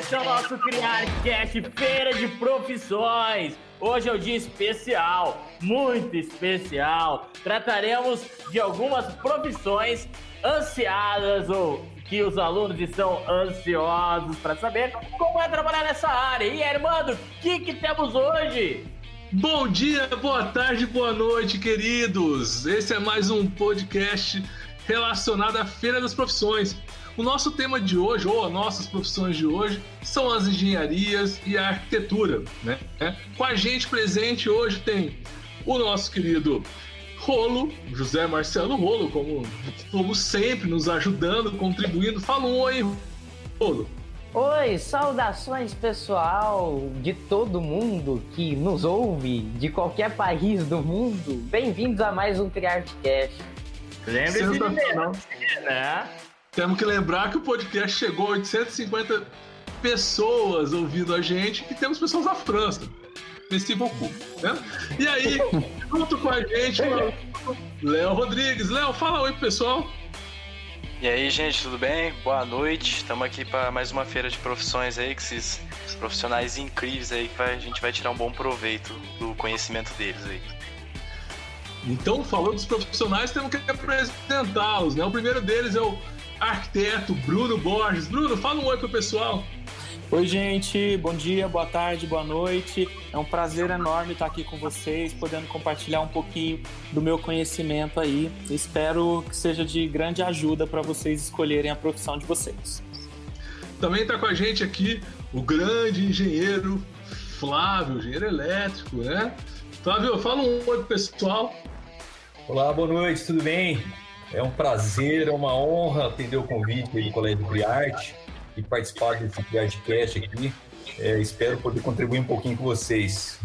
esse é o nosso CriarCast Feira de Profissões. Hoje é um dia especial, muito especial. Trataremos de algumas profissões ansiadas ou que os alunos estão ansiosos para saber como é trabalhar nessa área. E Armando, o que, que temos hoje? Bom dia, boa tarde, boa noite, queridos. Esse é mais um podcast relacionado à Feira das Profissões. O nosso tema de hoje, ou as nossas profissões de hoje, são as engenharias e a arquitetura. Né? Com a gente presente hoje tem o nosso querido Rolo, José Marcelo Rolo, como, como sempre, nos ajudando, contribuindo. Fala um oi, Rolo. Oi, saudações pessoal de todo mundo que nos ouve, de qualquer país do mundo. Bem-vindos a mais um Triartcast. Lembre-se de né? Temos que lembrar que o podcast chegou a 850 pessoas ouvindo a gente e temos pessoas da França. Merci beaucoup. Né? E aí, junto com a gente, Léo Rodrigues. Léo, fala oi pessoal. E aí, gente, tudo bem? Boa noite. Estamos aqui para mais uma feira de profissões aí, com esses profissionais incríveis aí, que vai, a gente vai tirar um bom proveito do conhecimento deles aí. Então, falando dos profissionais, temos que apresentá-los, né? O primeiro deles é o arquiteto Bruno Borges. Bruno, fala um oi pro pessoal. Oi, gente, bom dia, boa tarde, boa noite. É um prazer enorme estar aqui com vocês, podendo compartilhar um pouquinho do meu conhecimento aí. Espero que seja de grande ajuda para vocês escolherem a profissão de vocês. Também está com a gente aqui o grande engenheiro Flávio, engenheiro elétrico, né? Flávio, fala um oi pro pessoal. Olá, boa noite, tudo bem? É um prazer, é uma honra atender o convite do Colégio Criarte e participar desse Criartecast aqui. É, espero poder contribuir um pouquinho com vocês.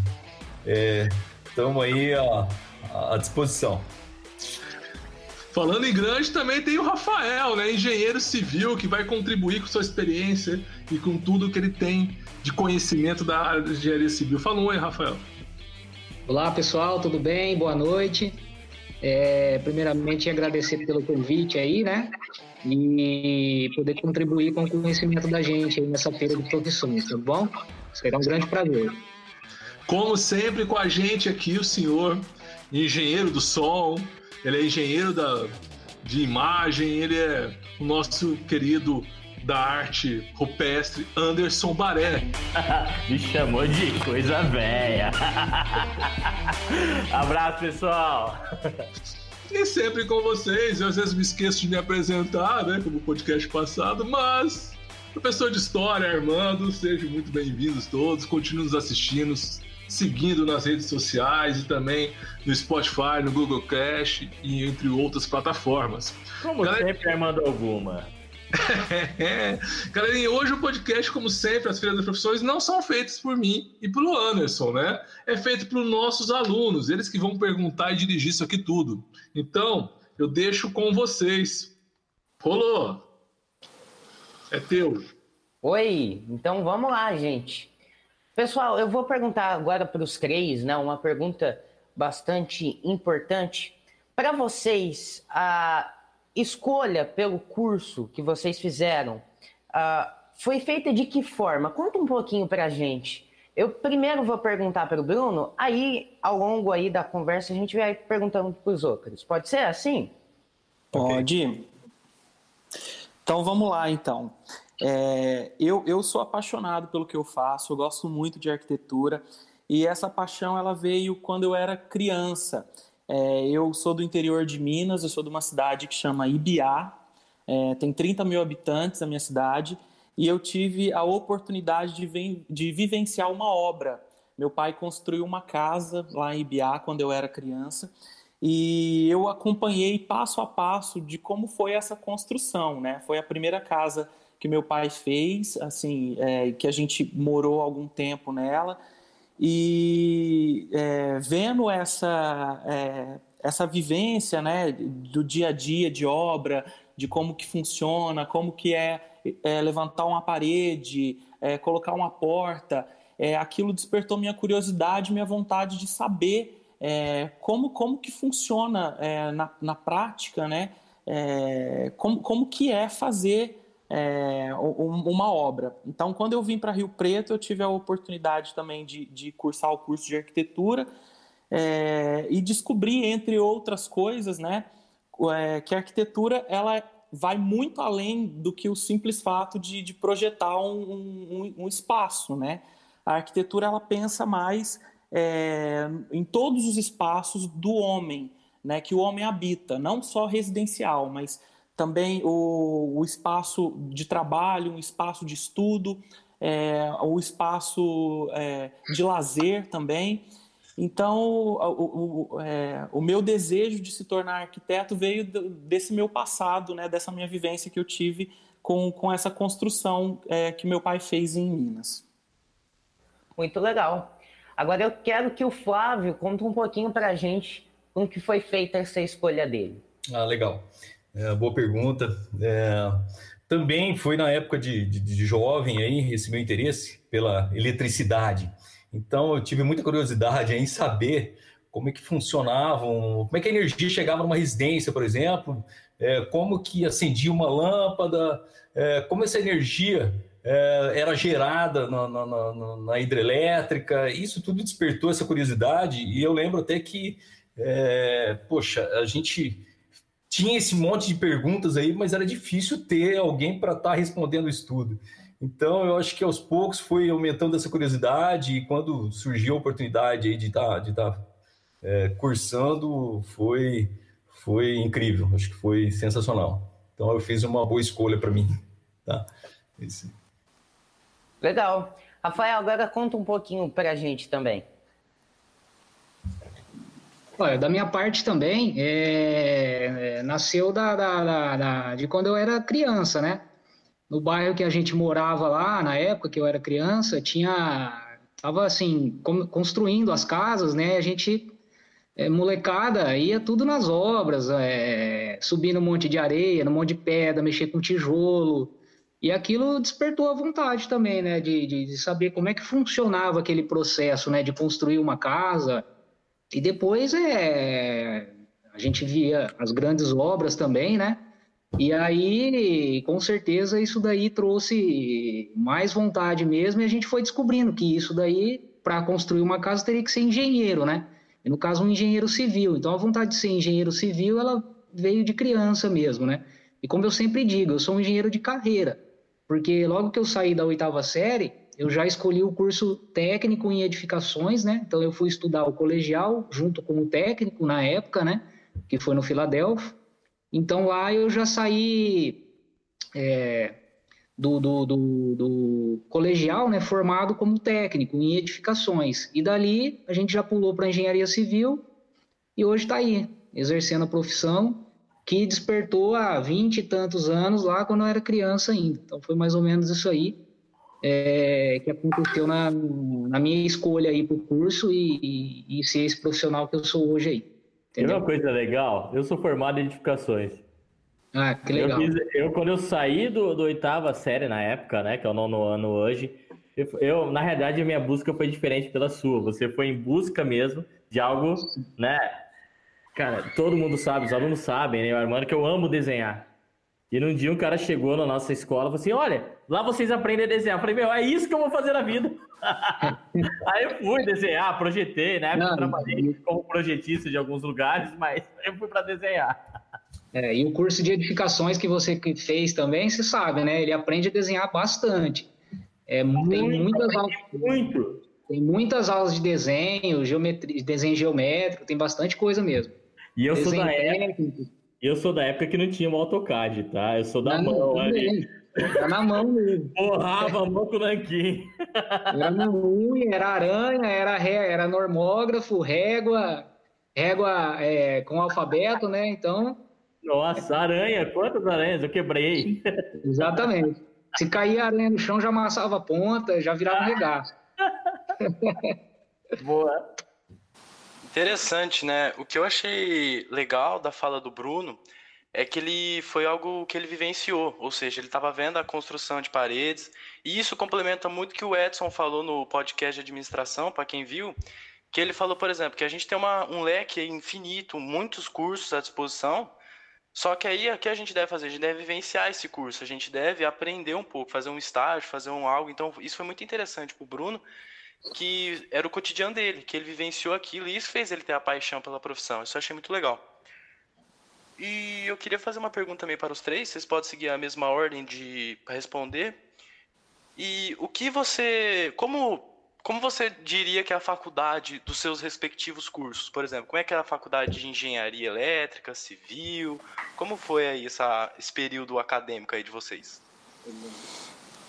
Estamos é, aí à, à disposição. Falando em grande, também tem o Rafael, né? engenheiro civil, que vai contribuir com sua experiência e com tudo que ele tem de conhecimento da área de engenharia civil. Fala um oi, Rafael. Olá, pessoal, tudo bem? Boa noite. É, primeiramente, agradecer pelo convite aí, né? E poder contribuir com o conhecimento da gente nessa feira de profissões, tá bom? Será um grande prazer. Como sempre, com a gente aqui, o senhor engenheiro do som, ele é engenheiro da, de imagem, ele é o nosso querido da arte rupestre Anderson Baré. Me chamou de coisa velha. Abraço, pessoal. E sempre com vocês. Eu às vezes me esqueço de me apresentar, né? Como podcast passado, mas professor de história, Armando, sejam muito bem-vindos todos. Continuem nos assistindo, seguindo nas redes sociais e também no Spotify, no Google Cast e entre outras plataformas. Como Galera... sempre, Armando Alguma. Galerinha, hoje o podcast, como sempre, as feiras das profissões não são feitas por mim e pelo Anderson, né? É feito pelos nossos alunos, eles que vão perguntar e dirigir isso aqui tudo. Então, eu deixo com vocês. Rolou! É teu. Oi, então vamos lá, gente. Pessoal, eu vou perguntar agora para os três, né? Uma pergunta bastante importante. Para vocês, a escolha pelo curso que vocês fizeram uh, foi feita de que forma? Conta um pouquinho para a gente. Eu primeiro vou perguntar para o Bruno, aí ao longo aí da conversa a gente vai perguntando para os outros. Pode ser assim? Pode. Então vamos lá então. É, eu, eu sou apaixonado pelo que eu faço, eu gosto muito de arquitetura e essa paixão ela veio quando eu era criança. É, eu sou do interior de Minas, eu sou de uma cidade que chama Ibiá, é, tem 30 mil habitantes a minha cidade, e eu tive a oportunidade de, de vivenciar uma obra. Meu pai construiu uma casa lá em Ibiá quando eu era criança, e eu acompanhei passo a passo de como foi essa construção, né? Foi a primeira casa que meu pai fez, assim, é, que a gente morou algum tempo nela, e é, vendo essa, é, essa vivência né, do dia a dia de obra, de como que funciona, como que é, é levantar uma parede, é, colocar uma porta, é, aquilo despertou minha curiosidade, minha vontade de saber é, como, como que funciona na, na prática, né? como, como que é fazer é, uma obra. Então, quando eu vim para Rio Preto, eu tive a oportunidade também de, de cursar o curso de arquitetura é, e descobri, entre outras coisas, né, é, que a arquitetura ela vai muito além do que o simples fato de, de projetar um, um, um, espaço, né? A arquitetura ela pensa mais é, em todos os espaços do homem, né? Que o homem habita, não só residencial, mas também o, o espaço de trabalho, um espaço de estudo, é, o espaço é, de lazer também. Então, o, o, é, o, meu desejo de se tornar arquiteto veio desse meu passado, né, dessa minha vivência que eu tive com, com essa construção é, que meu pai fez em Minas. Muito legal. Agora eu quero que o Flávio conte um pouquinho para a gente como que foi feita essa escolha dele. Ah, legal. É, boa pergunta. É, também foi na época de, de, de, jovem aí esse meu interesse pela eletricidade. Então eu tive muita curiosidade em saber como é que funcionavam, como é que a energia chegava numa residência, por exemplo, é, como que acendia uma lâmpada, é, como essa energia é, era gerada na, na, na, na, hidrelétrica. Isso tudo despertou essa curiosidade e eu lembro até que, é, poxa, a gente tinha esse monte de perguntas aí, mas era difícil ter alguém para estar tá respondendo isso tudo. Então, eu acho que aos poucos foi aumentando essa curiosidade e quando surgiu a oportunidade aí de estar tá, de tá, é, cursando, foi, foi incrível. Acho que foi sensacional. Então, eu fiz uma boa escolha para mim. Tá? Legal. Rafael, agora conta um pouquinho para a gente também. Olha, da minha parte também, é, é, nasceu da, da, da, da, de quando eu era criança, né? No bairro que a gente morava lá, na época que eu era criança, tinha. Tava assim, construindo as casas, né? A gente, é, molecada, ia tudo nas obras, é, subir no monte de areia, no monte de pedra, mexer com tijolo. E aquilo despertou a vontade também, né? De, de, de saber como é que funcionava aquele processo, né? De construir uma casa e depois é, a gente via as grandes obras também, né? E aí, com certeza, isso daí trouxe mais vontade mesmo, e a gente foi descobrindo que isso daí, para construir uma casa, teria que ser engenheiro, né? E no caso, um engenheiro civil. Então, a vontade de ser engenheiro civil, ela veio de criança mesmo, né? E como eu sempre digo, eu sou um engenheiro de carreira, porque logo que eu saí da oitava série, eu já escolhi o curso técnico em edificações, né? Então eu fui estudar o colegial junto com o técnico na época, né? Que foi no Filadélfia. Então lá eu já saí é, do, do, do, do, colegial, né? Formado como técnico em edificações. E dali a gente já pulou para engenharia civil e hoje está aí exercendo a profissão que despertou há vinte e tantos anos lá quando eu era criança ainda. Então foi mais ou menos isso aí é, que aconteceu na, na, minha escolha aí para o curso e, e, e, ser esse profissional que eu sou hoje aí. Entendeu? Uma coisa legal, eu sou formado em edificações. Ah, que legal. Eu, fiz, eu quando eu saí do, do, oitava série na época, né, que é o nono ano hoje, eu, eu, na realidade a minha busca foi diferente pela sua. Você foi em busca mesmo de algo, né? Cara, todo mundo sabe, os alunos sabem, né, Armando, que eu amo desenhar. E num dia um cara chegou na nossa escola e falou assim: Olha, lá vocês aprendem a desenhar. Eu falei: Meu, é isso que eu vou fazer na vida. Aí eu fui desenhar, projetei, né? Eu trabalhei como projetista de alguns lugares, mas eu fui para desenhar. É, e o curso de edificações que você fez também, você sabe, né? Ele aprende a desenhar bastante. É, muito, tem muitas aulas. Muito. Tem muitas aulas de desenho, geometria, desenho geométrico, tem bastante coisa mesmo. E eu desenho sou da época. Eu sou da época que não tinha o AutoCAD, tá? Eu sou da não, mão ali. Tá na mão mesmo. Porrava a mão com o nanquim. Era na unha, era aranha, era, ré, era normógrafo, régua, régua é, com alfabeto, né? Então. Nossa, aranha, quantas aranhas eu quebrei? Exatamente. Se cair aranha no chão, já amassava a ponta, já virava um regaço. Boa. Interessante, né? O que eu achei legal da fala do Bruno é que ele foi algo que ele vivenciou, ou seja, ele estava vendo a construção de paredes, e isso complementa muito o que o Edson falou no podcast de administração, para quem viu, que ele falou, por exemplo, que a gente tem uma, um leque infinito, muitos cursos à disposição, Só que aí, o que a gente deve fazer? A gente deve vivenciar esse curso, a gente deve aprender um pouco, fazer um estágio, fazer um algo. Então, isso foi muito interessante para o Bruno, que era o cotidiano dele, que ele vivenciou aquilo e isso fez ele ter a paixão pela profissão. Isso eu achei muito legal. E eu queria fazer uma pergunta também para os três, vocês podem seguir a mesma ordem de responder. E o que você. Como como você diria que é a faculdade dos seus respectivos cursos? Por exemplo, como é que é a faculdade de engenharia elétrica, civil? Como foi aí essa, esse período acadêmico aí de vocês?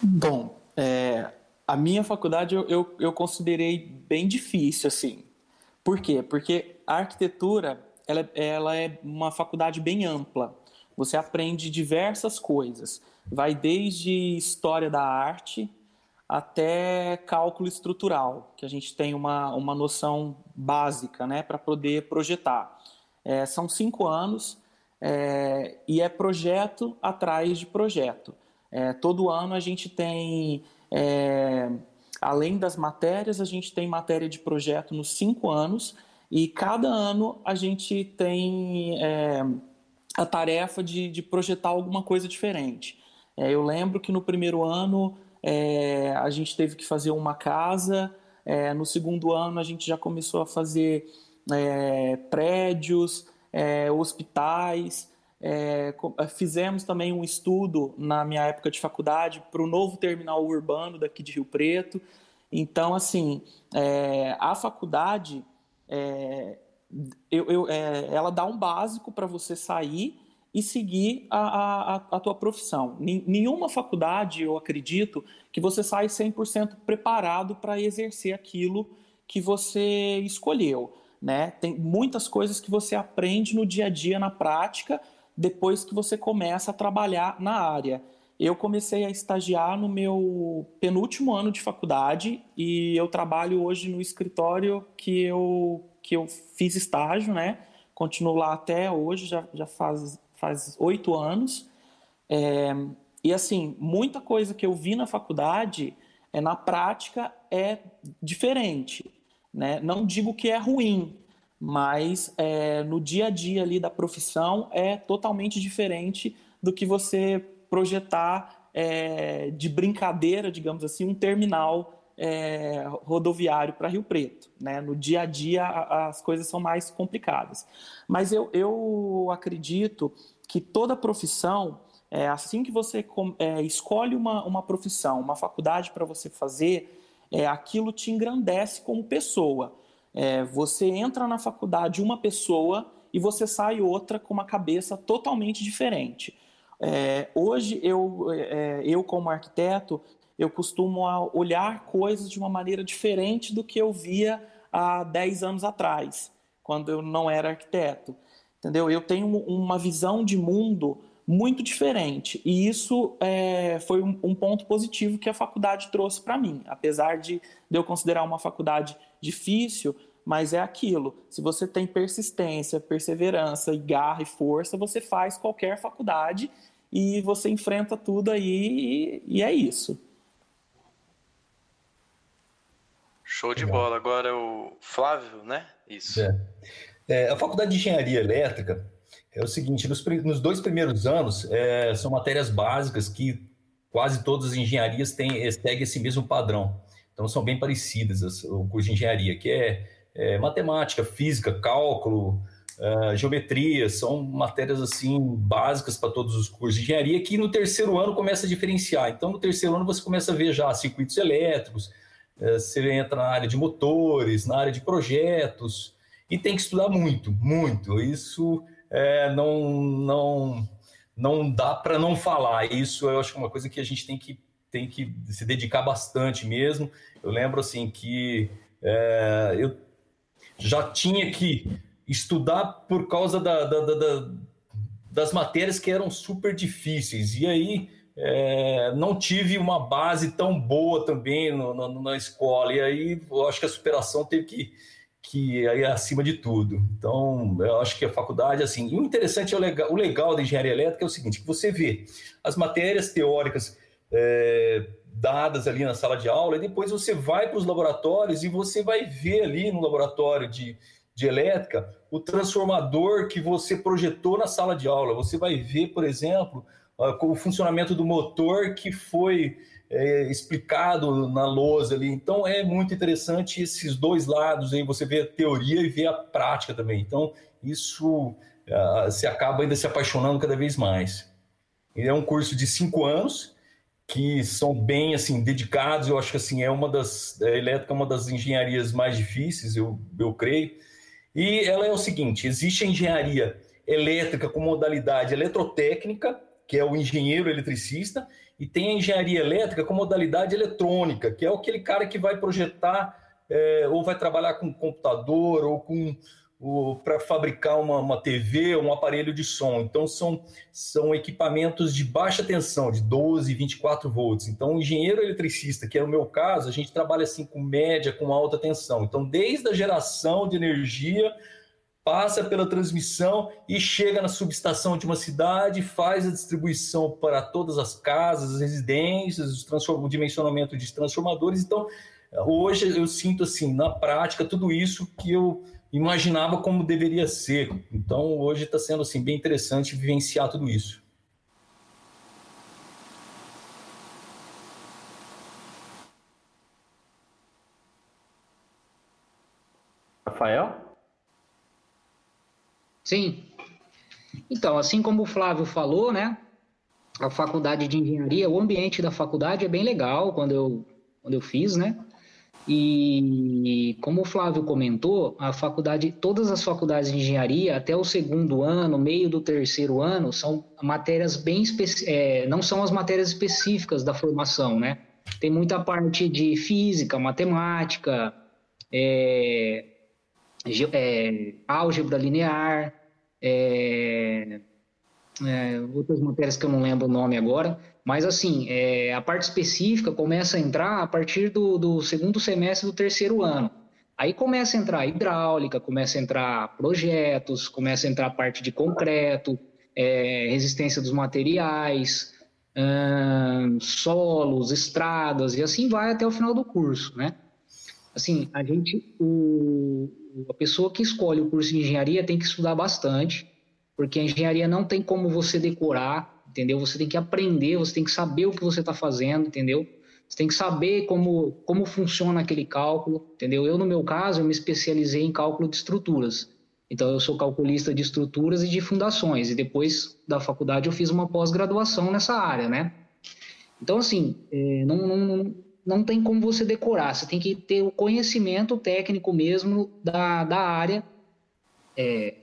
Bom, é, a minha faculdade eu, eu, eu, considerei bem difícil, assim. Por quê? Porque a arquitetura ela, ela é uma faculdade bem ampla. Você aprende diversas coisas. Vai desde história da arte, até cálculo estrutural, que a gente tem uma, uma noção básica né, para poder projetar. É, são cinco anos é, e é projeto atrás de projeto. É, todo ano a gente tem, é, além das matérias, a gente tem matéria de projeto nos cinco anos e cada ano a gente tem é, a tarefa de, de projetar alguma coisa diferente. É, eu lembro que no primeiro ano é, a gente teve que fazer uma casa. É, no segundo ano, a gente já começou a fazer é, prédios, hospitais. É, fizemos também um estudo na minha época de faculdade para o novo terminal urbano daqui de Rio Preto. Então, assim, é, a faculdade eu, eu, ela dá um básico para você sair e seguir a, a, a tua profissão. Nenhuma faculdade, eu acredito, que você sai 100% preparado para exercer aquilo que você escolheu. Né? Tem muitas coisas que você aprende no dia a dia, na prática, depois que você começa a trabalhar na área. Eu comecei a estagiar no meu penúltimo ano de faculdade e eu trabalho hoje no escritório que eu, que eu fiz estágio, né? Continuo lá até hoje, já, já faz oito anos. É, e assim, muita coisa que eu vi na faculdade, é, na prática, é diferente. Né? Não digo que é ruim, mas é, no dia a dia ali da profissão é totalmente diferente do que você projetar é, de brincadeira, digamos assim, um terminal é, rodoviário para Rio Preto. Né? No dia a dia as coisas são mais complicadas. Mas eu, eu acredito que toda profissão, é, assim que você é, escolhe uma, uma profissão, uma faculdade para você fazer, é, aquilo te engrandece como pessoa. É, você entra na faculdade uma pessoa e você sai outra com uma cabeça totalmente diferente. É, hoje, eu, é, eu como arquiteto, eu costumo olhar coisas de uma maneira diferente do que eu via há 10 anos atrás, quando eu não era arquiteto. Entendeu? Eu tenho uma visão de mundo muito diferente. E isso é, foi um, um, ponto positivo que a faculdade trouxe para mim. Apesar de, de eu considerar uma faculdade difícil, mas é aquilo. Se você tem persistência, perseverança, e garra e força, você faz qualquer faculdade e você enfrenta tudo aí e, e é isso. Show de Legal. bola. Agora o Flávio, né? Isso. É. É, a faculdade de engenharia elétrica é o seguinte: nos, nos dois primeiros anos é, são matérias básicas que quase todas as engenharias têm, seguem esse mesmo padrão. Então são bem parecidas as, o curso de engenharia, que é, é matemática, física, cálculo, uh, geometria, são matérias assim básicas para todos os cursos de engenharia que no terceiro ano começa a diferenciar. Então no terceiro ano você começa a ver já circuitos elétricos, é, você entra na área de motores, na área de projetos, e tem que estudar muito, muito. Isso é, não, não, não dá para não falar. Isso eu acho que é uma coisa que a gente tem que, tem que se dedicar bastante mesmo. Eu lembro assim que é, eu já tinha que estudar por causa da, da, da, das matérias que eram super difíceis. E aí é, não tive uma base tão boa também no, no, na escola. E aí eu acho que a superação teve que, que é acima de tudo. Então, eu acho que a faculdade, assim, o interessante, é o legal, o legal da engenharia elétrica é o seguinte, que você vê as matérias teóricas é, dadas ali na sala de aula, e depois você vai para os laboratórios e você vai ver ali no laboratório de, de elétrica, o transformador que você projetou na sala de aula. Você vai ver, por exemplo, o funcionamento do motor que foi é, explicado na lousa ali. Então é muito interessante esses dois lados aí, você vê a teoria e vê a prática também. Então isso uh, se acaba ainda se apaixonando cada vez mais. É um curso de cinco anos que são bem assim dedicados. Eu acho que assim é uma das a elétrica é uma das engenharias mais difíceis, eu, eu creio. E ela é o seguinte: existe a engenharia elétrica com modalidade eletrotécnica, que é o engenheiro eletricista, e tem a engenharia elétrica com modalidade eletrônica, que é aquele cara que vai projetar é, ou vai trabalhar com computador ou com para fabricar uma, uma TV, um aparelho de som. Então, são, são equipamentos de baixa tensão, de 12, 24 volts. Então, o engenheiro eletricista, que é o meu caso, a gente trabalha assim com média, com alta tensão. Então, desde a geração de energia passa pela transmissão e chega na subestação de uma cidade, faz a distribuição para todas as casas, as residências, o dimensionamento de transformadores. Então, hoje eu sinto assim, na prática, tudo isso que eu imaginava como deveria ser. Então, hoje está sendo assim bem interessante vivenciar tudo isso. Rafael? Sim. Então, assim como o Flávio falou, né? A faculdade de engenharia, o ambiente da faculdade é bem legal quando eu, quando eu fiz, né? E como o Flávio comentou, a faculdade, todas as faculdades de engenharia, até o segundo ano, meio do terceiro ano, são matérias bem é, não são as matérias específicas da formação, né? Tem muita parte de física, matemática, é, é, álgebra linear, é, é, outras matérias que eu não lembro o nome agora, mas assim, é, a parte específica começa a entrar a partir do, do, segundo semestre do terceiro ano. Aí começa a entrar hidráulica, começa a entrar projetos, começa a entrar parte de concreto, é, resistência dos materiais, hum, solos, estradas, e assim vai até o final do curso, né? Assim, a gente, o, a pessoa que escolhe o curso de engenharia tem que estudar bastante, porque a engenharia não tem como você decorar, entendeu? Você tem que aprender, você tem que saber o que você está fazendo, entendeu? Você tem que saber como, como funciona aquele cálculo, entendeu? Eu, no meu caso, eu me especializei em cálculo de estruturas. Então, eu sou calculista de estruturas e de fundações. E depois da faculdade, eu fiz uma pós-graduação nessa área, né? Então, assim, é, não, não, não tem como você decorar, você tem que ter o conhecimento técnico mesmo da, da área é,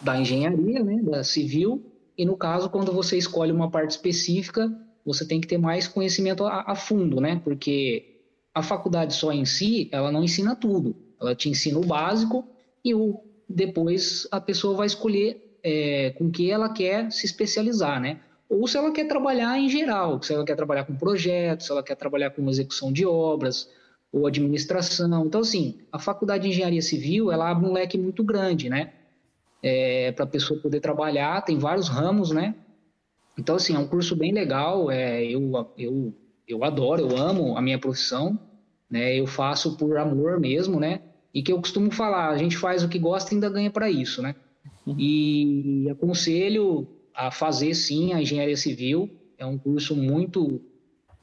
da engenharia, né, da civil, e no caso, quando você escolhe uma parte específica, você tem que ter mais conhecimento a, a fundo, né, porque a faculdade só em si, ela não ensina tudo, ela te ensina o básico e o, depois a pessoa vai escolher é, com que ela quer se especializar, né, ou se ela quer trabalhar em geral, se ela quer trabalhar com projetos, se ela quer trabalhar com execução de obras ou administração. Então, assim, a faculdade de engenharia civil, ela abre um leque muito grande, né? É, para a pessoa poder trabalhar, tem vários ramos, né? Então, assim, é um curso bem legal, é, eu, eu, eu adoro, eu amo a minha profissão, né? Eu faço por amor mesmo, né? E que eu costumo falar, a gente faz o que gosta e ainda ganha para isso, né? Uhum. E aconselho a fazer sim a engenharia civil. É um curso muito,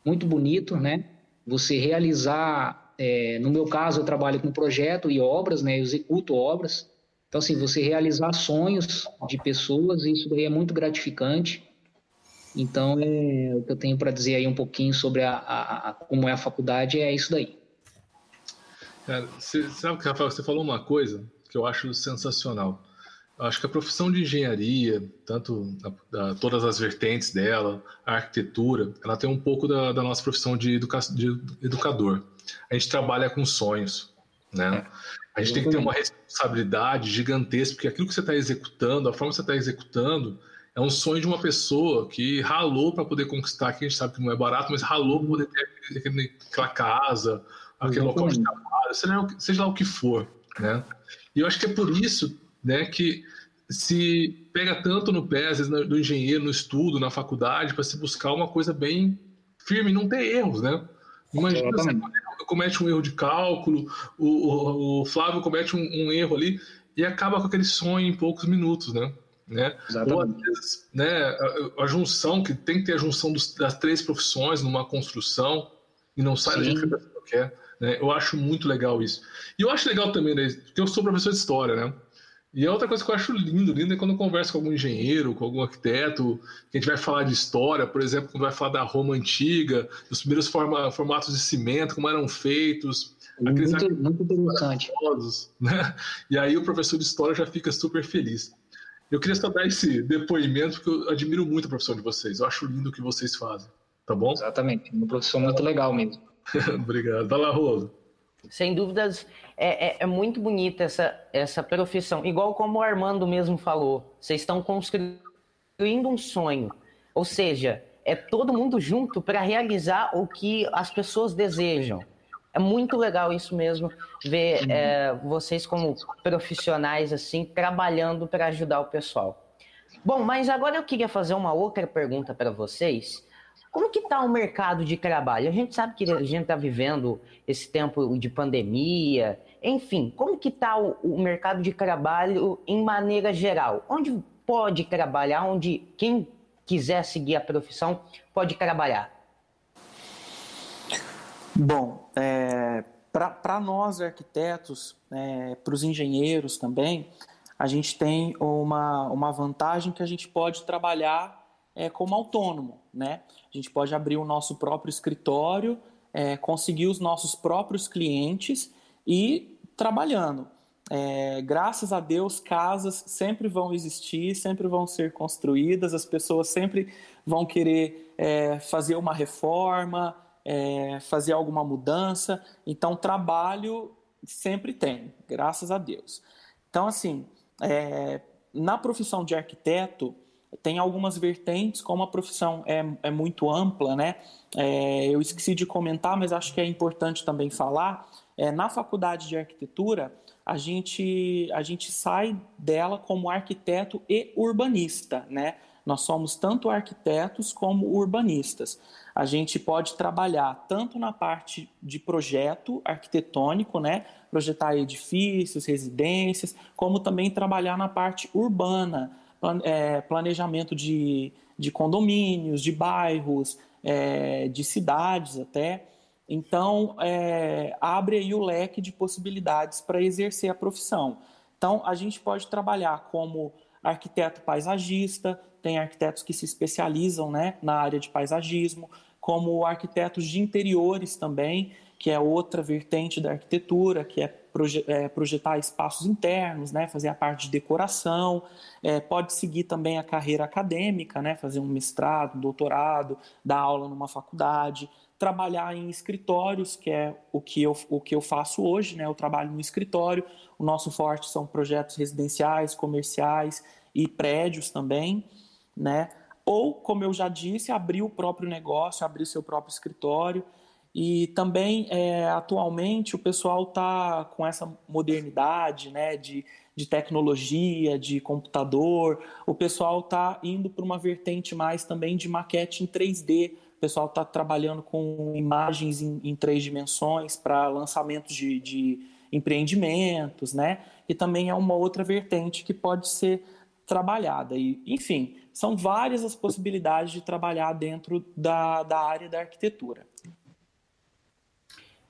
muito bonito, né? Você realizar, é, no meu caso, eu trabalho com projeto e obras, né? Eu executo obras. Então, assim, você realizar sonhos de pessoas, isso daí é muito gratificante. Então, é, o que eu tenho para dizer aí um pouquinho sobre a, a, a, como é a faculdade é isso daí. Cara, você, sabe que, Rafael, você falou uma coisa que eu acho sensacional. Acho que a profissão de engenharia, tanto a, a, todas as vertentes dela, a arquitetura, ela tem um pouco da, da nossa profissão de, educa, de, educador. A gente trabalha com sonhos, né? A gente tem que ter uma responsabilidade gigantesca, porque aquilo que você está executando, a forma que você está executando, é um sonho de uma pessoa que ralou para poder conquistar, que a gente sabe que não é barato, mas ralou para poder ter aquele, aquela casa, aquele local de trabalho, seja, seja lá o que for, né? E eu acho que é por isso né, que se pega tanto no pé, às vezes, do engenheiro, no estudo, na faculdade, para se buscar uma coisa bem firme, não ter erros, né? Imagina você comete um erro de cálculo, o, o, o Flávio comete um, um, erro ali, e acaba com aquele sonho em poucos minutos, né? né? Ou às vezes, né, a, a, junção, que tem que ter a junção dos, das três profissões numa construção e não sai Sim. do jeito que a pessoa quer. Né? Eu acho muito legal isso. E eu acho legal também, né, porque eu sou professor de história, né? E a outra coisa que eu acho lindo, lindo é quando eu converso com algum engenheiro, com algum arquiteto, que a gente vai falar de história, por exemplo, quando vai falar da Roma antiga, dos primeiros forma, formatos de cimento, como eram feitos. Muito, muito interessante. Né? E aí o professor de história já fica super feliz. Eu queria só dar esse depoimento, porque eu admiro muito a profissão de vocês. Eu acho lindo o que vocês fazem. Tá bom? Exatamente. Uma profissão muito legal mesmo. Obrigado. Vai lá, Rolo. Sem dúvidas, é, é, é, muito bonita essa, essa profissão. Igual como o Armando mesmo falou, vocês estão construindo um sonho. Ou seja, é todo mundo junto para realizar o que as pessoas desejam. É muito legal isso mesmo, ver é, vocês como profissionais assim trabalhando para ajudar o pessoal. Bom, mas agora eu queria fazer uma outra pergunta para vocês. Como que está o mercado de trabalho? A gente sabe que a gente está vivendo esse tempo de pandemia, enfim, como que está o, o mercado de trabalho em maneira geral? Onde pode trabalhar, onde quem quiser seguir a profissão pode trabalhar? Bom, é, para nós arquitetos, é, para os engenheiros também, a gente tem uma, uma vantagem que a gente pode trabalhar é, como autônomo, né? Gente pode abrir o nosso próprio escritório, é, conseguir os nossos próprios clientes e trabalhando. É, graças a Deus, casas sempre vão existir, sempre vão ser construídas, as pessoas sempre vão querer é, fazer uma reforma, é, fazer alguma mudança. Então, trabalho sempre tem, graças a Deus. Então, assim, é, na profissão de arquiteto, tem algumas vertentes, como a profissão é, é muito ampla, né? É, eu esqueci de comentar, mas acho que é importante também falar. É, na faculdade de arquitetura, a gente, a gente sai dela como arquiteto e urbanista, né? Nós somos tanto arquitetos como urbanistas. A gente pode trabalhar tanto na parte de projeto arquitetônico, né? projetar edifícios, residências, como também trabalhar na parte urbana, planejamento de, de condomínios, de bairros, é, de cidades até. Então, é, abre aí o leque de possibilidades para exercer a profissão. Então, a gente pode trabalhar como arquiteto paisagista, tem arquitetos que se especializam né, na área de paisagismo, como arquitetos de interiores também, que é outra vertente da arquitetura, que é, é projetar espaços internos, né, fazer a parte de decoração, é, pode seguir também a carreira acadêmica, né, fazer um mestrado, um doutorado, dar aula numa faculdade, trabalhar em escritórios, que é o que eu, o que eu faço hoje, né, eu trabalho no escritório, o nosso forte são projetos residenciais, comerciais e prédios também, né? Ou, como eu já disse, abrir o próprio negócio, abrir seu próprio escritório. E também, é, atualmente, o pessoal está com essa modernidade né, de, de tecnologia, de computador. O pessoal está indo para uma vertente mais também de maquete em 3D. O pessoal está trabalhando com imagens em, em três dimensões para lançamentos de, de empreendimentos, né? E também é uma outra vertente que pode ser trabalhada. E, enfim, são várias as possibilidades de trabalhar dentro da, da área da arquitetura.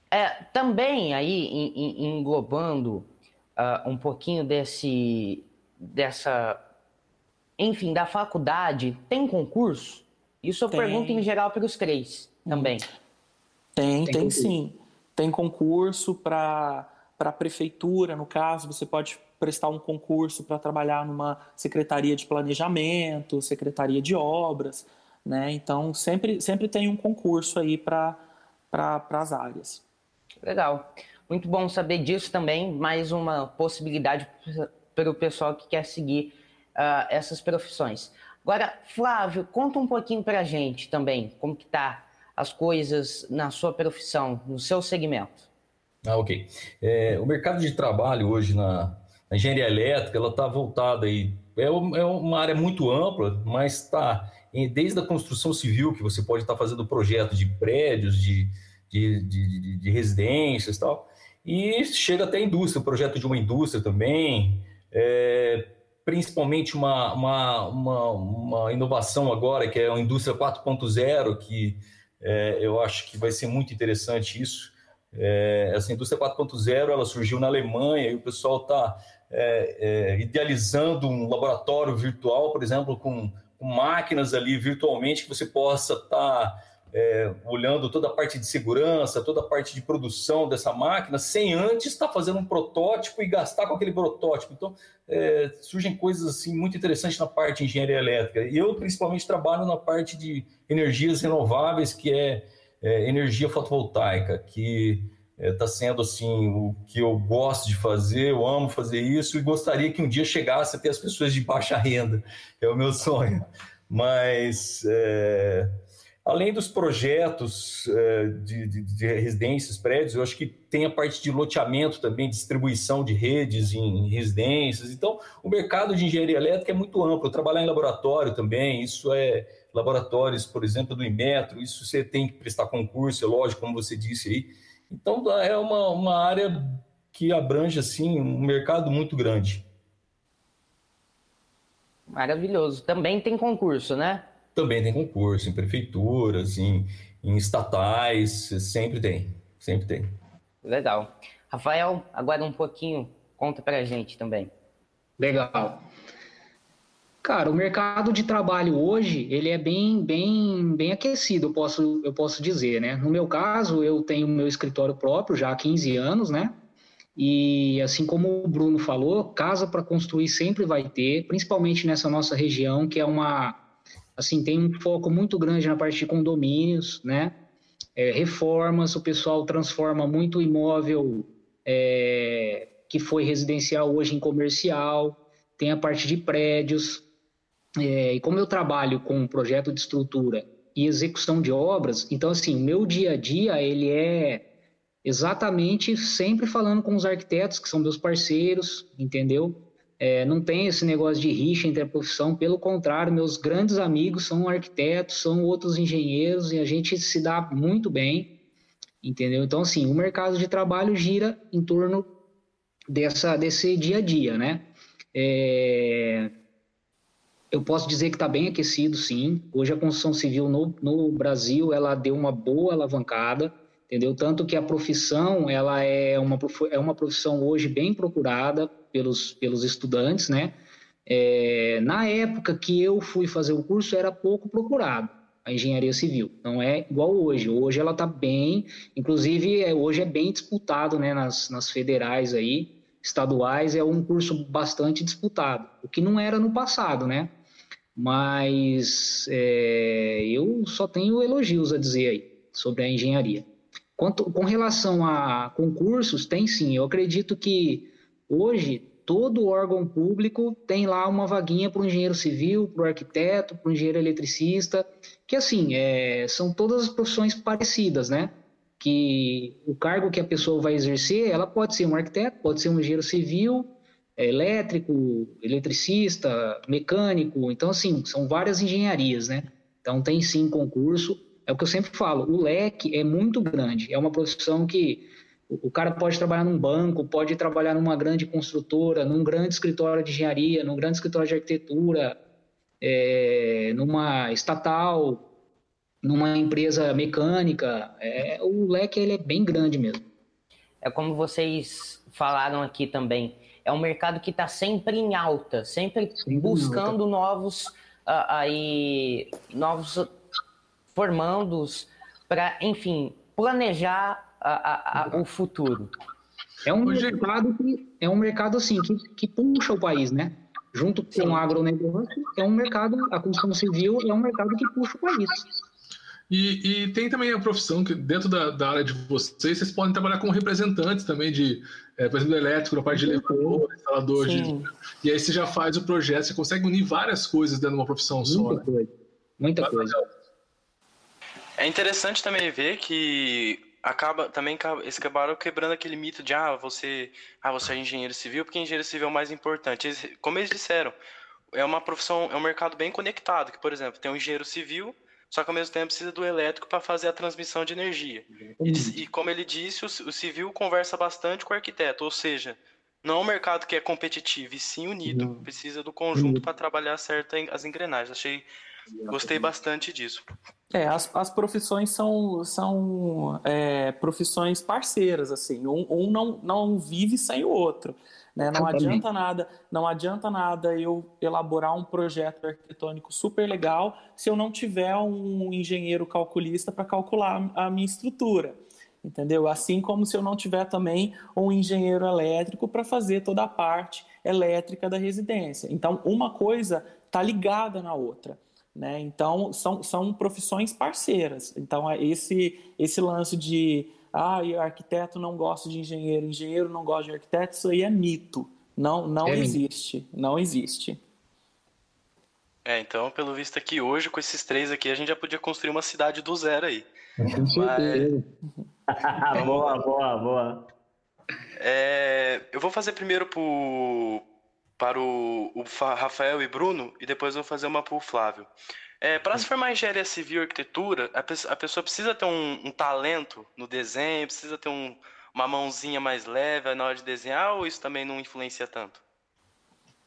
É, também aí englobando uh, um pouquinho desse dessa enfim da faculdade tem concurso isso eu tem. pergunto em geral para os três também tem tem, tem sim tem concurso para para prefeitura no caso você pode prestar um concurso para trabalhar numa secretaria de planejamento, secretaria de obras, né? Então sempre, sempre tem um concurso aí para pra, as áreas. Legal. Muito bom saber disso também. Mais uma possibilidade para o pessoal que quer seguir uh, essas profissões. Agora, Flávio, conta um pouquinho para a gente também como que tá as coisas na sua profissão, no seu segmento. Ah, ok. É, o mercado de trabalho hoje na, a engenharia elétrica ela está voltada aí é, é uma área muito ampla, mas está desde a construção civil que você pode estar tá fazendo projeto de prédios, de, de, de, de residências, tal, e chega até a indústria, projeto de uma indústria também, é, principalmente uma, uma, uma, uma, inovação agora, que é a indústria 4.0, que é, eu acho que vai ser muito interessante isso. É, essa indústria 4.0 ela surgiu na Alemanha e o pessoal está é, é, idealizando um laboratório virtual, por exemplo, com, com, máquinas ali virtualmente que você possa estar tá, é, olhando toda a parte de segurança, toda a parte de produção dessa máquina, sem antes estar tá fazendo um protótipo e gastar com aquele protótipo. Então, é, surgem coisas assim muito interessantes na parte de engenharia elétrica. Eu, principalmente, trabalho na parte de energias renováveis, que é, é energia fotovoltaica, que está é, sendo assim o que eu gosto de fazer, eu amo fazer isso e gostaria que um dia chegasse até as pessoas de baixa renda, é o meu sonho. Mas é, além dos projetos é, de, de, de, residências, prédios, eu acho que tem a parte de loteamento também, distribuição de redes em residências. Então, o mercado de engenharia elétrica é muito amplo. Trabalhar em laboratório também, isso é laboratórios, por exemplo, do Inmetro, isso você tem que prestar concurso, é lógico, como você disse aí então é uma, uma área que abrange assim um mercado muito grande. Maravilhoso. Também tem concurso, né? Também tem concurso em prefeituras, em, em estatais, sempre tem, sempre tem. Legal. Rafael, agora um pouquinho, conta pra gente também. Legal. Cara, o mercado de trabalho hoje, ele é bem, bem, bem aquecido, eu posso, eu posso dizer, né? No meu caso, eu tenho meu escritório próprio já há 15 anos, né? E assim como o Bruno falou, casa para construir sempre vai ter, principalmente nessa nossa região, que é uma, assim, tem um foco muito grande na parte de condomínios, né? É, reformas, o pessoal transforma muito imóvel é, que foi residencial hoje em comercial, tem a parte de prédios, é, e como eu trabalho com projeto de estrutura e execução de obras, então assim, o meu dia a dia ele é exatamente sempre falando com os arquitetos que são meus parceiros, entendeu? É, não tem esse negócio de rixa entre a profissão, pelo contrário, meus grandes amigos são arquitetos, são outros engenheiros e a gente se dá muito bem, entendeu? Então assim, o mercado de trabalho gira em torno dessa desse dia a dia, né? É, eu posso dizer que está bem aquecido, sim. Hoje a construção civil no, no Brasil ela deu uma boa alavancada, entendeu? Tanto que a profissão ela é uma, é uma profissão hoje bem procurada pelos, pelos estudantes, né? É, na época que eu fui fazer o curso era pouco procurado a engenharia civil, não é igual hoje. Hoje ela está bem, inclusive é, hoje é bem disputado, né? Nas, nas federais aí, estaduais é um curso bastante disputado, o que não era no passado, né? mas é, eu só tenho elogios a dizer aí sobre a engenharia. Quanto, com relação a concursos, tem sim. Eu acredito que hoje todo órgão público tem lá uma vaguinha para o engenheiro civil, para o arquiteto, para o engenheiro eletricista, que assim, é, são todas as profissões parecidas, né? Que o cargo que a pessoa vai exercer, ela pode ser um arquiteto, pode ser um engenheiro civil, é elétrico, eletricista, mecânico. Então, assim, são várias engenharias, né? Então, tem sim concurso. É o que eu sempre falo, o leque é muito grande. É uma profissão que o cara pode trabalhar num banco, pode trabalhar numa grande construtora, num grande escritório de engenharia, num grande escritório de arquitetura, é, numa estatal, numa empresa mecânica. É, o leque ele é bem grande mesmo. É como vocês falaram aqui também é um mercado que está sempre em alta, sempre, buscando novos uh, aí novos formandos para, enfim, planejar a, a, a, o futuro. É um mercado que é um mercado assim que, que puxa o país, né? Junto com Sim. o agronegócio, é um mercado, a construção civil é um mercado que puxa o país. E, e, tem também a profissão que, dentro da, da, área de vocês, vocês podem trabalhar como representantes também de, é, por exemplo, elétrico, na parte de elevador, instalador. De, e aí você já faz o projeto, você consegue unir várias coisas dentro de uma profissão Muita só. Né? Coisa. Muita coisa. É interessante também ver que acaba também eles acabaram quebrando aquele mito de ah, você, ah, você é engenheiro civil, porque engenheiro civil é o mais importante. Eles, como eles disseram, é uma profissão, é um mercado bem conectado, que, por exemplo, tem um engenheiro civil só que ao mesmo tempo precisa do elétrico para fazer a transmissão de energia. E, e como ele disse, o, o, civil conversa bastante com o arquiteto, ou seja, não é um mercado que é competitivo e sim unido. Uhum. Precisa do conjunto uhum. para trabalhar certo as engrenagens. Achei, gostei bastante disso. É, as, as profissões são, são é, profissões parceiras, assim. Um, um não, não vive sem o outro. Né? Não adianta nada, não adianta nada eu elaborar um projeto arquitetônico super legal se eu não tiver um engenheiro calculista para calcular a minha estrutura. Entendeu? Assim como se eu não tiver também um engenheiro elétrico para fazer toda a parte elétrica da residência. Então, uma coisa está ligada na outra. Né? Então, são, são profissões parceiras. Então, esse, esse lance de ah, e arquiteto não gosta de engenheiro, engenheiro não gosta de arquiteto, isso aí é mito. Não, não é existe. Mito. Não existe. É, então, pelo visto aqui hoje, com esses três aqui, a gente já podia construir uma cidade do zero aí. Mas... boa, boa, boa. É, eu vou fazer primeiro pro, para o, o Rafael e Bruno, e depois eu vou fazer uma para o Flávio. É, para se formar em engenharia civil e arquitetura, a, a pessoa precisa ter um, um, talento no desenho, precisa ter um, uma mãozinha mais leve na hora de desenhar, ou isso também não influencia tanto?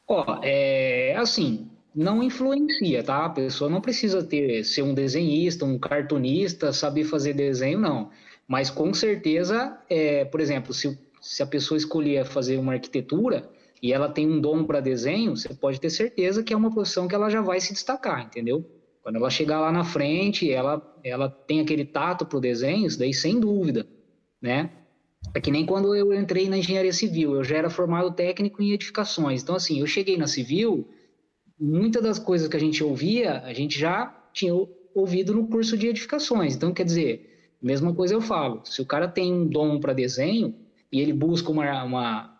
Ó, oh, é assim, não influencia, tá? A pessoa não precisa ter ser um desenhista, um cartunista, saber fazer desenho, não. Mas com certeza, é, por exemplo, se, se a pessoa escolher fazer uma arquitetura e ela tem um dom para desenho, você pode ter certeza que é uma profissão que ela já vai se destacar, entendeu? Quando ela chegar lá na frente, ela, ela tem aquele tato para o desenho, isso daí sem dúvida, né? É que nem quando eu entrei na engenharia civil, eu já era formado técnico em edificações. Então, assim, eu cheguei na civil, muitas das coisas que a gente ouvia, a gente já tinha ouvido no curso de edificações. Então, quer dizer, mesma coisa eu falo, se o cara tem um dom para desenho e ele busca uma, uma,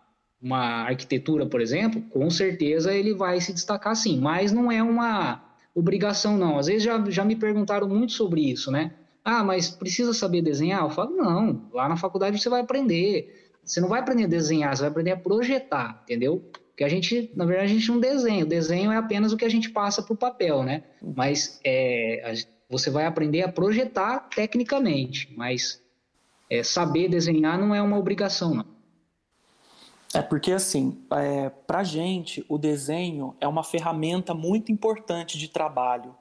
uma arquitetura, por exemplo, com certeza ele vai se destacar sim, mas não é uma obrigação, não. Às vezes já, já me perguntaram muito sobre isso, né? Ah, mas precisa saber desenhar? Eu falo, não, lá na faculdade você vai aprender. Você não vai aprender a desenhar, você vai aprender a projetar, entendeu? Porque a gente, na verdade, a gente não desenha. O desenho é apenas o que a gente passa para o papel, né? Mas é, você vai aprender a projetar tecnicamente, mas é, saber desenhar não é uma obrigação, não. É porque, assim, é, para gente, o desenho é uma ferramenta muito importante de trabalho.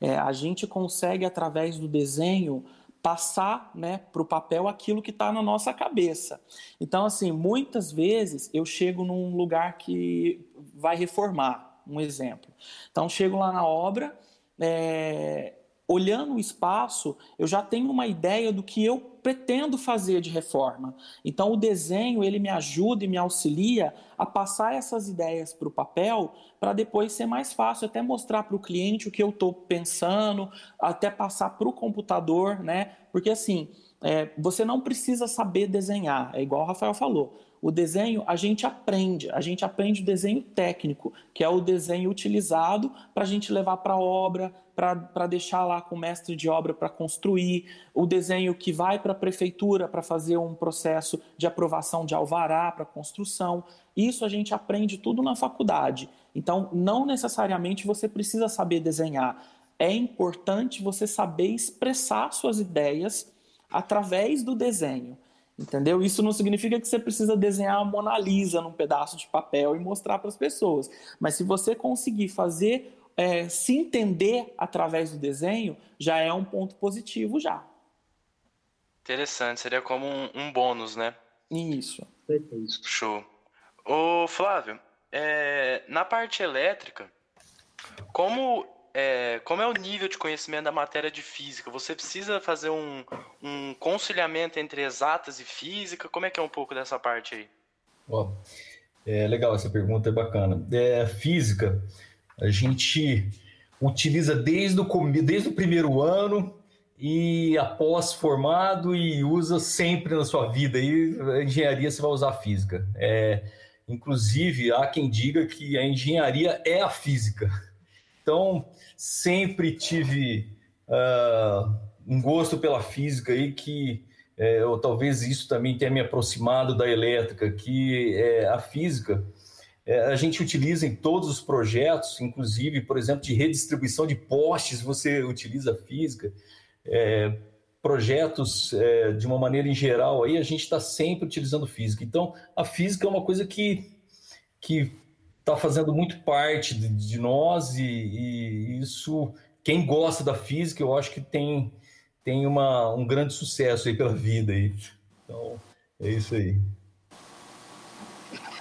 É, a gente consegue, através do desenho, passar né, para o papel aquilo que está na nossa cabeça. Então, assim, muitas vezes eu chego num lugar que vai reformar, um exemplo. Então, chego lá na obra, é, olhando o espaço, eu já tenho uma ideia do que eu pretendo fazer de reforma. Então o desenho ele me ajuda e me auxilia a passar essas ideias para o papel para depois ser mais fácil até mostrar para o cliente o que eu estou pensando, até passar para o computador, né? Porque assim é, você não precisa saber desenhar, é igual o Rafael falou. O desenho a gente aprende, a gente aprende o desenho técnico, que é o desenho utilizado para a gente levar para a obra, para deixar lá com o mestre de obra para construir, o desenho que vai para a prefeitura para fazer um processo de aprovação de alvará para construção. Isso a gente aprende tudo na faculdade. Então, não necessariamente você precisa saber desenhar. É importante você saber expressar suas ideias através do desenho. Entendeu? Isso não significa que você precisa desenhar a Mona Lisa num pedaço de papel e mostrar para as pessoas. Mas se você conseguir fazer é, se entender através do desenho, já é um ponto positivo já. Interessante, seria como um, um bônus, né? Isso. Show. Ô Flávio, é, na parte elétrica, como é, como é o nível de conhecimento da matéria de física? Você precisa fazer um, um conciliamento entre exatas e física? Como é que é um pouco dessa parte aí? É legal essa pergunta, é bacana. É, física, a gente utiliza desde o, desde o primeiro ano e após formado e usa sempre na sua vida. E a engenharia você vai usar física. É, inclusive, há quem diga que a engenharia é a física. Então, sempre tive uh, um gosto pela física aí que é, ou talvez isso também tenha me aproximado da elétrica, que é, a física é, a gente utiliza em todos os projetos, inclusive, por exemplo, de redistribuição de postes, você utiliza física. É, projetos é, de uma maneira em geral, aí a gente está sempre utilizando física. Então, a física é uma coisa que que está fazendo muito parte de, de nós e, e, isso quem gosta da física eu acho que tem tem uma, um grande sucesso aí pela vida aí. Então é isso aí.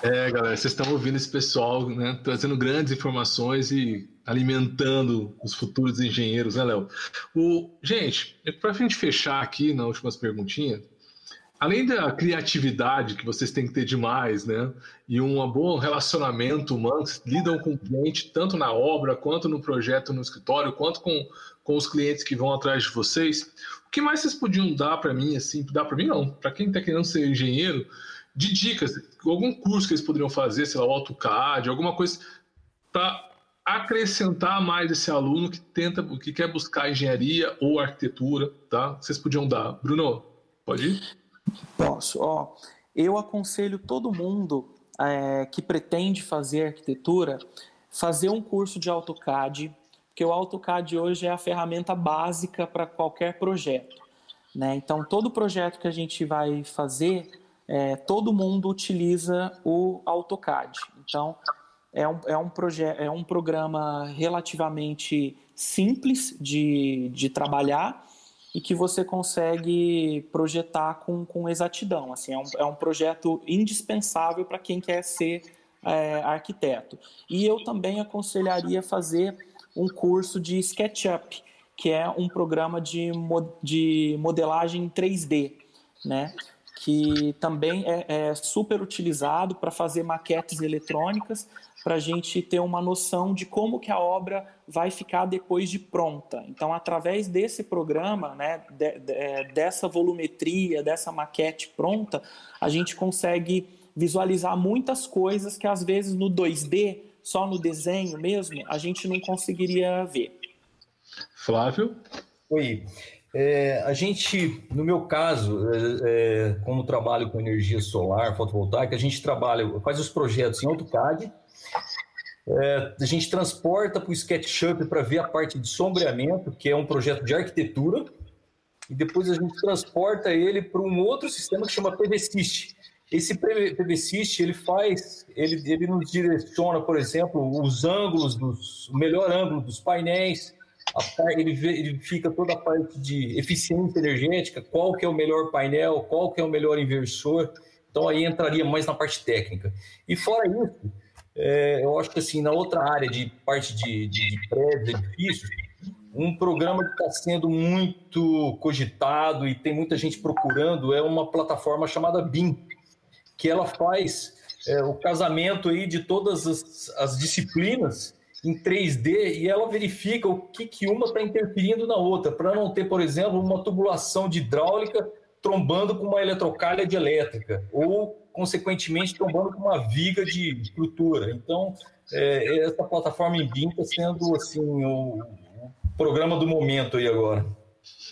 É, galera, vocês estão ouvindo esse pessoal, né, trazendo grandes informações e alimentando os futuros engenheiros, né, Léo? O, gente, para a gente fechar aqui nas últimas perguntinhas, além da criatividade que vocês têm que ter demais, né, e um bom relacionamento humano, lidam com o cliente tanto na obra, quanto no projeto no escritório, quanto com, com os clientes que vão atrás de vocês, o que mais vocês podiam dar para mim, assim, dar para mim não, para quem está querendo ser engenheiro, de dicas, algum curso que eles poderiam fazer, sei lá, o AutoCAD, alguma coisa para acrescentar mais esse aluno que tenta, que quer buscar engenharia ou arquitetura, tá? Vocês podiam dar. Bruno, pode ir? Posso. Ó, eu aconselho todo mundo é, que pretende fazer arquitetura fazer um curso de AutoCAD, porque o AutoCAD hoje é a ferramenta básica para qualquer projeto. Né? Então, todo projeto que a gente vai fazer, é, todo mundo utiliza o AutoCAD. Então, é um, é um, é um programa relativamente simples de, de trabalhar e que você consegue projetar com, com exatidão. Assim, é, um, é um projeto indispensável para quem quer ser é, arquiteto. E eu também aconselharia fazer um curso de SketchUp, que é um programa de, de modelagem 3D, né? Que também é, é super utilizado para fazer maquetes eletrônicas, para a gente ter uma noção de como que a obra vai ficar depois de pronta. Então, através desse programa, né, de, de, é, dessa volumetria, dessa maquete pronta, a gente consegue visualizar muitas coisas que às vezes no 2D, só no desenho mesmo, a gente não conseguiria ver. Flávio? Oi. É, a gente, no meu caso, é, é, como trabalho com energia solar, fotovoltaica, a gente trabalha, faz os projetos em AutoCAD, é, a gente transporta para o SketchUp para ver a parte de sombreamento, que é um projeto de arquitetura, e depois a gente transporta ele para um outro sistema que chama PVSys. Esse PVSys, ele faz, ele, ele nos direciona, por exemplo, os ângulos, dos, o melhor ângulo dos painéis, ele verifica toda a parte de eficiência energética, qual que é o melhor painel, qual que é o melhor inversor. Então aí entraria mais na parte técnica. E fora isso, é, eu acho que assim, na outra área de parte de, de, de prédios, edifícios, um programa que está sendo muito cogitado e tem muita gente procurando é uma plataforma chamada BIM, que ela faz é, o casamento aí de todas as, as disciplinas em 3D e ela verifica o que, que uma está interferindo na outra, para não ter, por exemplo, uma tubulação de hidráulica trombando com uma eletrocalha de elétrica, ou, consequentemente, trombando com uma viga de estrutura. Então, é, essa plataforma em BIM está sendo assim, o, programa do momento aí agora.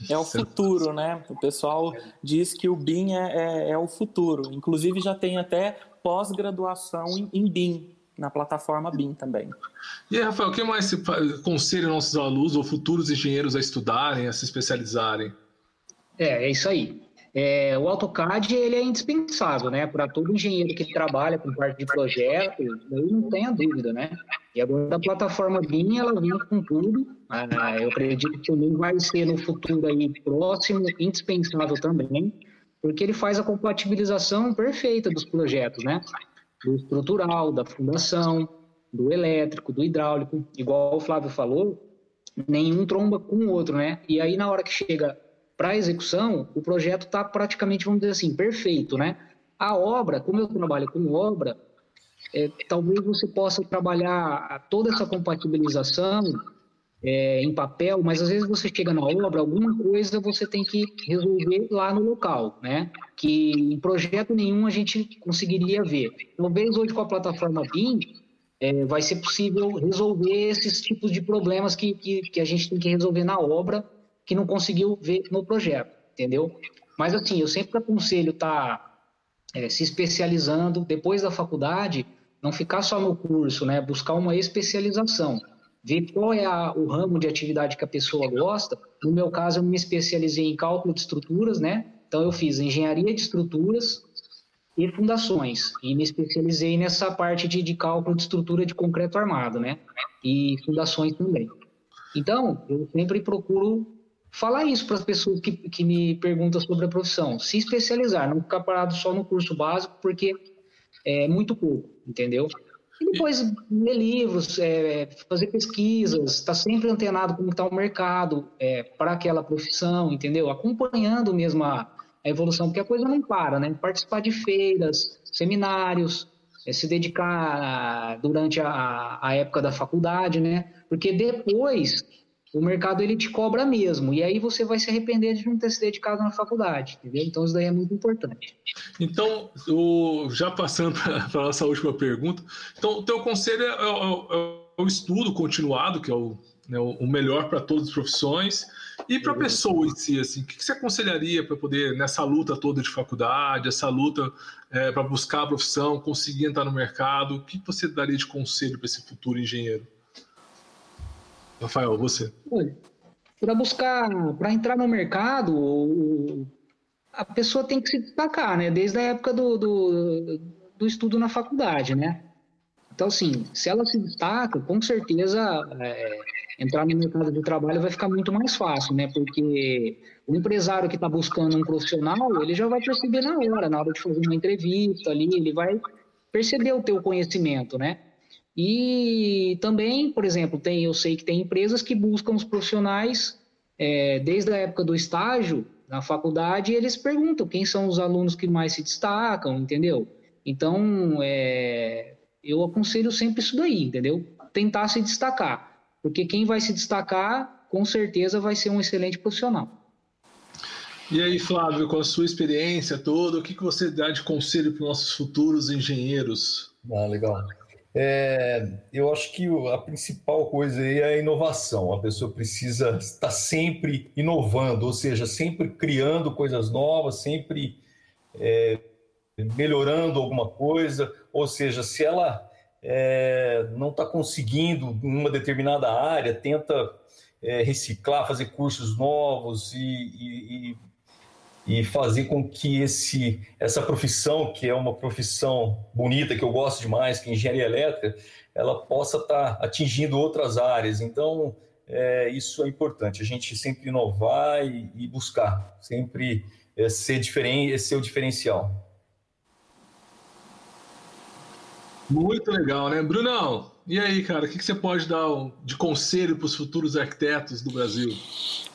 É o futuro, né? O pessoal diz que o BIM é, é, é o futuro. Inclusive já tem até pós-graduação em, em BIM, na plataforma BIM também. E aí, Rafael, o que mais você aconselha nossos alunos ou futuros engenheiros a estudarem, a se especializarem? É, é isso aí. É, o AutoCAD ele é indispensável, né, para todo engenheiro que trabalha com parte de projeto, eu não tenho dúvida, né. E agora a plataforma BIM ela vem com tudo. Ah, eu acredito que o BIM vai ser no futuro aí próximo indispensável também, porque ele faz a compatibilização perfeita dos projetos, né do estrutural, da fundação, do elétrico, do hidráulico, igual o Flávio falou, nenhum tromba com o outro, né? E aí na hora que chega para a execução, o projeto está praticamente, vamos dizer assim, perfeito, né? A obra, como eu trabalho com obra, é, talvez você possa trabalhar toda essa compatibilização é, em papel, mas às vezes você chega na obra, alguma coisa você tem que resolver lá no local, né? Que em projeto nenhum a gente conseguiria ver. Talvez hoje com a plataforma BIM é, vai ser possível resolver esses tipos de problemas que, que, que, a gente tem que resolver na obra que não conseguiu ver no projeto, entendeu? Mas assim, eu sempre aconselho estar tá, é, se especializando depois da faculdade, não ficar só no curso, né? Buscar uma especialização ver qual é a, o ramo de atividade que a pessoa gosta. No meu caso, eu me especializei em cálculo de estruturas, né? Então, eu fiz engenharia de estruturas e fundações, e me especializei nessa parte de, de cálculo de estrutura de concreto armado, né? E fundações também. Então, eu sempre procuro falar isso para as pessoas que, que me perguntam sobre a profissão. Se especializar, não ficar parado só no curso básico, porque é muito pouco, entendeu? E depois ler livros, é, fazer pesquisas, estar tá sempre antenado como está o mercado é, para aquela profissão, entendeu? Acompanhando mesmo a, a, evolução, porque a coisa não para, né? Participar de feiras, seminários, é, se dedicar durante a, a época da faculdade, né? Porque depois o mercado ele te cobra mesmo. E aí você vai se arrepender de não ter se dedicado na faculdade, entendeu? Então isso daí é muito importante. Então, o, já passando para a nossa última pergunta, então o teu conselho é, é, é, é o estudo continuado, que é o, né, o melhor para todas as profissões. E para a pessoa em si, assim, o que você aconselharia para poder, nessa luta toda de faculdade, essa luta é, para buscar a profissão, conseguir entrar no mercado, o que você daria de conselho para esse futuro engenheiro? Rafael, você. Para buscar, para entrar no mercado, a pessoa tem que se destacar, né? Desde a época do, do, do estudo na faculdade, né? Então, assim, se ela se destaca, com certeza é, entrar no mercado de trabalho vai ficar muito mais fácil, né? Porque o empresário que está buscando um profissional, ele já vai perceber na hora, na hora de fazer uma entrevista ali, ele vai perceber o teu conhecimento, né? E também, por exemplo, tem, eu sei que tem empresas que buscam os profissionais é, desde a época do estágio na faculdade e eles perguntam quem são os alunos que mais se destacam, entendeu? Então, é, eu aconselho sempre isso daí, entendeu? Tentar se destacar, porque quem vai se destacar, com certeza, vai ser um excelente profissional. E aí, Flávio, com a sua experiência toda, o que, que você dá de conselho para os nossos futuros engenheiros? Ah, legal. É, eu acho que a principal coisa aí é a inovação. A pessoa precisa estar sempre inovando, ou seja, sempre criando coisas novas, sempre é, melhorando alguma coisa. Ou seja, se ela é, não está conseguindo em uma determinada área, tenta é, reciclar, fazer cursos novos e, e, e e fazer com que esse, essa profissão, que é uma profissão bonita, que eu gosto demais, que é engenharia elétrica, ela possa estar tá atingindo outras áreas. Então, é, isso é importante, a gente sempre inovar e, e buscar, sempre é, ser, diferente, ser o diferencial. Muito legal, né? Brunão, e aí, cara, o que, você pode dar de conselho para os futuros arquitetos do Brasil?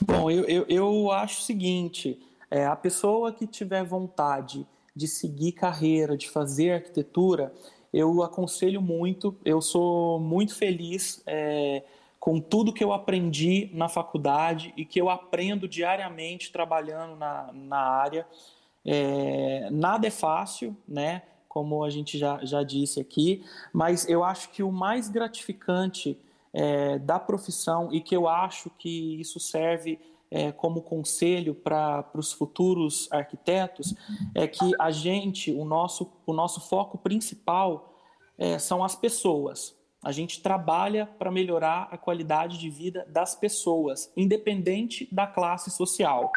Bom, eu, eu, eu acho o seguinte é, a pessoa que tiver vontade de seguir carreira, de fazer arquitetura, eu aconselho muito. Eu sou muito feliz é, com tudo que eu aprendi na faculdade e que eu aprendo diariamente trabalhando na, na área. É, nada é fácil, né? Como a gente já, já disse aqui, mas eu acho que o mais gratificante é, da profissão e que eu acho que isso serve é, como conselho para os futuros arquitetos é que a gente, o nosso, o nosso foco principal é, são as pessoas. A gente trabalha para melhorar a qualidade de vida das pessoas, independente da classe social.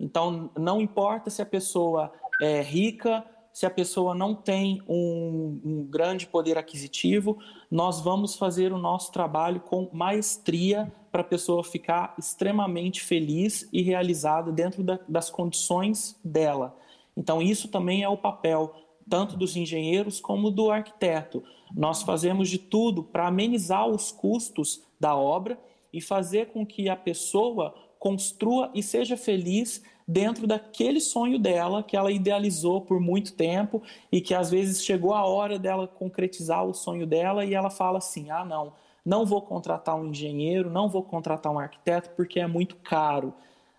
Então, não importa se a pessoa é rica, se a pessoa não tem um, um, grande poder aquisitivo, nós vamos fazer o nosso trabalho com maestria para a pessoa ficar extremamente feliz e realizada dentro da, das condições dela. Então, isso também é o papel tanto dos engenheiros como do arquiteto. Nós fazemos de tudo para amenizar os custos da obra e fazer com que a pessoa construa e seja feliz dentro daquele sonho dela que ela idealizou por muito tempo e que às vezes chegou a hora dela concretizar o sonho dela e ela fala assim: "Ah, não, não vou contratar um engenheiro, não vou contratar um arquiteto porque é muito caro".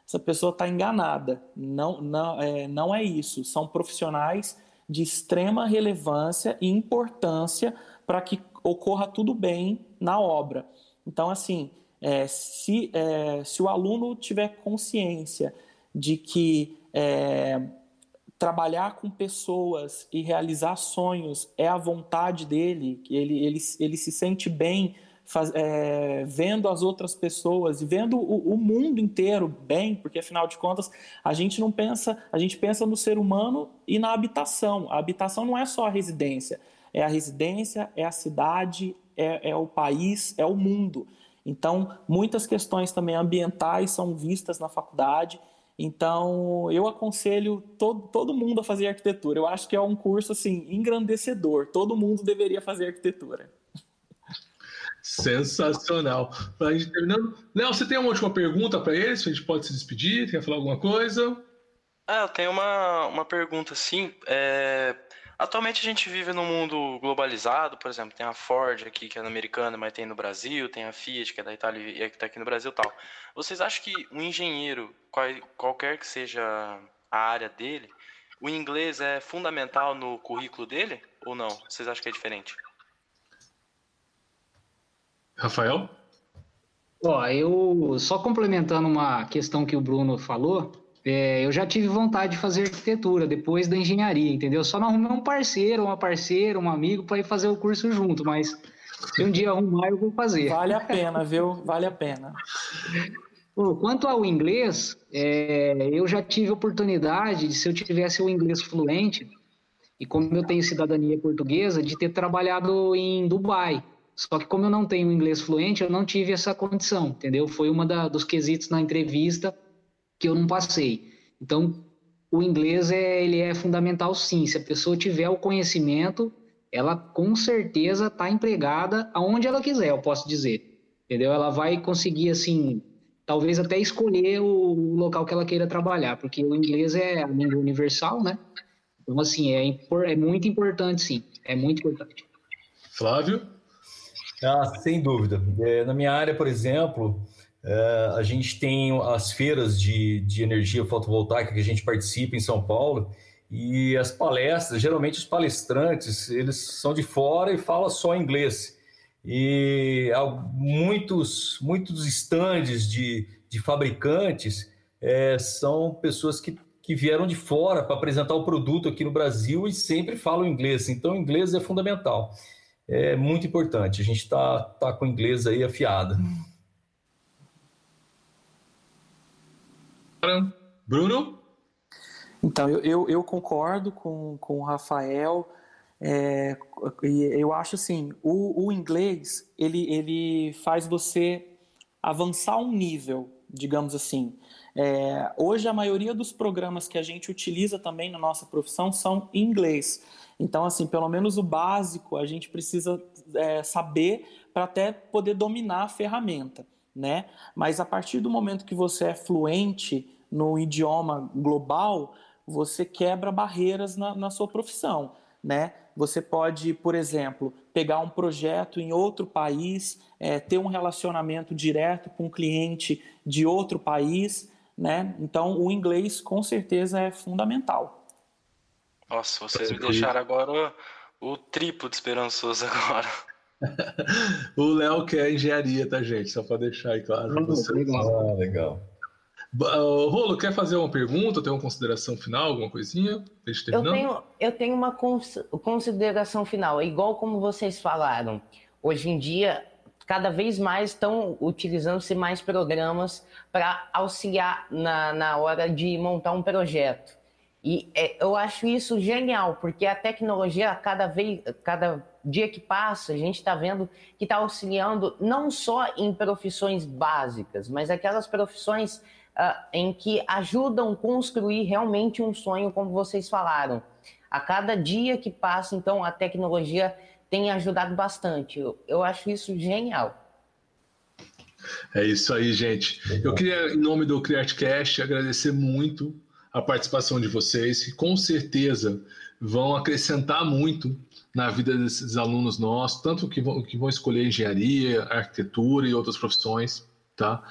Essa pessoa está enganada. Não, não, é, não é isso. São profissionais de extrema relevância e importância para que ocorra tudo bem na obra. Então, assim, é, se, é, se o aluno tiver consciência de que é, trabalhar com pessoas e realizar sonhos é a vontade dele, que ele, ele, ele se sente bem faz, é, vendo as outras pessoas e vendo o, o, mundo inteiro bem, porque afinal de contas a gente não pensa, a gente pensa no ser humano e na habitação. A habitação não é só a residência, é a residência, é a cidade, é, é o país, é o mundo. Então, muitas questões também ambientais são vistas na faculdade. Então, eu aconselho todo, todo mundo a fazer arquitetura. Eu acho que é um curso assim engrandecedor. Todo mundo deveria fazer arquitetura. Sensacional. Para a gente terminando. Léo, você tem uma última pergunta para eles? A gente pode se despedir? Quer falar alguma coisa? Ah, eu tenho uma, uma pergunta, assim. É... Atualmente a gente vive num mundo globalizado, por exemplo, tem a Ford aqui, que é americana, mas tem no Brasil, tem a Fiat, que é da Itália e que está aqui no Brasil tal. Vocês acham que um engenheiro, qual, qualquer que seja a área dele, o inglês é fundamental no currículo dele ou não? Vocês acham que é diferente? Rafael? Ó, eu só complementando uma questão que o Bruno falou, é, eu já tive vontade de fazer arquitetura depois da engenharia, entendeu? Só não arrumei um parceiro, uma parceira, um amigo para ir fazer o curso junto, mas se um dia arrumar, eu vou fazer. Vale a pena, viu? Vale a pena. Quanto ao inglês, é, eu já tive oportunidade de, se eu tivesse o inglês fluente, e como eu tenho cidadania portuguesa, de ter trabalhado em Dubai. Só que como eu não tenho inglês fluente, eu não tive essa condição, entendeu? Foi uma da, dos quesitos na entrevista que eu não passei. Então, o inglês é, ele é fundamental sim. Se a pessoa tiver o conhecimento, ela com certeza está empregada aonde ela quiser, eu posso dizer. Entendeu? Ela vai conseguir, assim, talvez até escolher o local que ela queira trabalhar, porque o inglês é a língua universal, né? Então, assim, é, é muito importante, sim. É muito importante. Flávio? Ah, sem dúvida. É, na minha área, por exemplo, é, a gente tem as feiras de, de energia fotovoltaica que a gente participa em São Paulo e as palestras, geralmente os palestrantes, eles são de fora e falam só inglês. E há muitos, muitos estandes de, de fabricantes é, são pessoas que, que vieram de fora para apresentar o produto aqui no Brasil e sempre falam inglês. Então, inglês é fundamental é muito importante. A gente está tá com o inglês aí afiado. Bruno? Então, eu, eu, eu, concordo com, com o Rafael. É, eu acho assim, o, o inglês, ele, ele faz você avançar um nível, digamos assim. É, hoje, a maioria dos programas que a gente utiliza também na nossa profissão são em inglês. Então, assim, pelo menos o básico a gente precisa é, saber para até poder dominar a ferramenta, né? Mas a partir do momento que você é fluente no idioma global, você quebra barreiras na, na sua profissão, né? Você pode, por exemplo, pegar um projeto em outro país, é, ter um relacionamento direto com um cliente de outro país, né? Então, o inglês com certeza é fundamental. Nossa, vocês me deixaram agora o, triplo de esperançoso agora. o Léo quer engenharia, tá, gente? Só para deixar aí claro. Ah, legal. Uh, Rolo, quer fazer uma pergunta? Tem uma consideração final, alguma coisinha? Deixa eu, tenho, eu tenho uma consideração final. É igual como vocês falaram, hoje em dia, cada vez mais estão utilizando-se mais programas para auxiliar na, na hora de montar um projeto. E é, eu acho isso genial, porque a tecnologia, cada vez, cada dia que passa, a gente está vendo que está auxiliando não só em profissões básicas, mas aquelas profissões uh, em que ajudam construir realmente um sonho, como vocês falaram. A cada dia que passa, então, a tecnologia tem ajudado bastante. Eu, eu acho isso genial. É isso aí, gente. Eu queria, em nome do CreateCast, agradecer muito a participação de vocês, que com certeza vão acrescentar muito na vida desses alunos nossos, tanto que vão, que vão escolher engenharia, arquitetura e outras profissões, tá?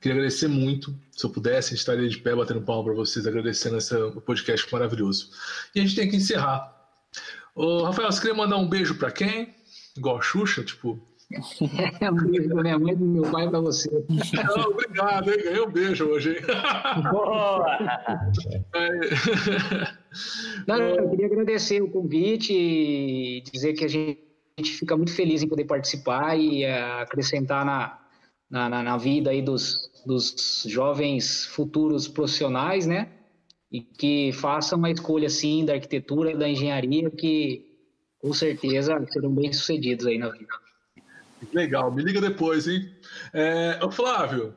Queria agradecer muito. Se eu pudesse, estaria de pé batendo palma para vocês, agradecendo esse podcast maravilhoso. E a gente tem que encerrar. Ô, Rafael, você queria mandar um beijo para quem? Igual a Xuxa, tipo, É um beijo pra minha mãe e do meu pai para você. Não, obrigado, hein? Ganhei um beijo hoje, hein? Boa! Não, eu queria agradecer o convite e dizer que a gente fica muito feliz em poder participar e uh, acrescentar na, na, na, na, vida aí dos, dos jovens futuros profissionais, né? E que façam uma escolha, sim, da arquitetura, da engenharia, que com certeza serão bem-sucedidos aí na vida. Legal, me liga depois, hein? É, Flávio,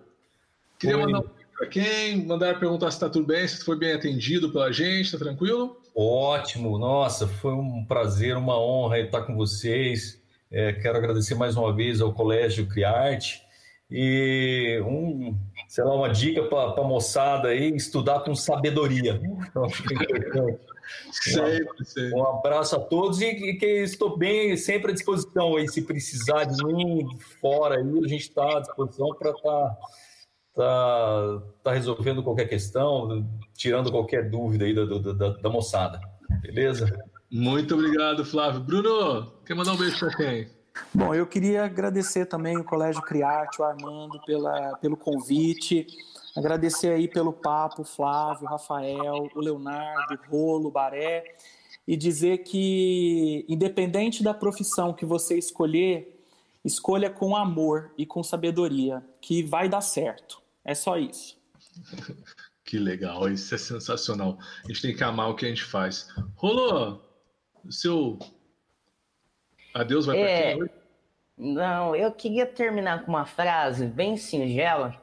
queria Oi. mandar um para quem, mandar perguntar se está tudo bem, se foi bem atendido pela gente, está tranquilo? Ótimo, nossa, foi um prazer, uma honra estar com vocês. É, quero agradecer mais uma vez ao Colégio Criarte e um, sei lá, uma dica para a moçada aí, estudar com sabedoria. Sempre, sempre. Um abraço a todos e, que estou bem, sempre à disposição aí, se precisar de mim fora aí, a gente está à disposição para estar tá, tá, tá resolvendo qualquer questão, tirando qualquer dúvida aí da, da, da moçada. Beleza? Muito obrigado, Flávio. Bruno, quer mandar um beijo para quem? Bom, eu queria agradecer também o Colégio Criarte, o Armando, pela, pelo convite. Agradecer aí pelo papo, Flávio, Rafael, o Leonardo, o Rolo, o Baré, e dizer que, independente da profissão que você escolher, escolha com amor e com sabedoria, que vai dar certo. É só isso. Que legal, isso é sensacional. A gente tem que amar o que a gente faz. Rolou, seu adeus vai é... para quem? Não, eu queria terminar com uma frase bem singela,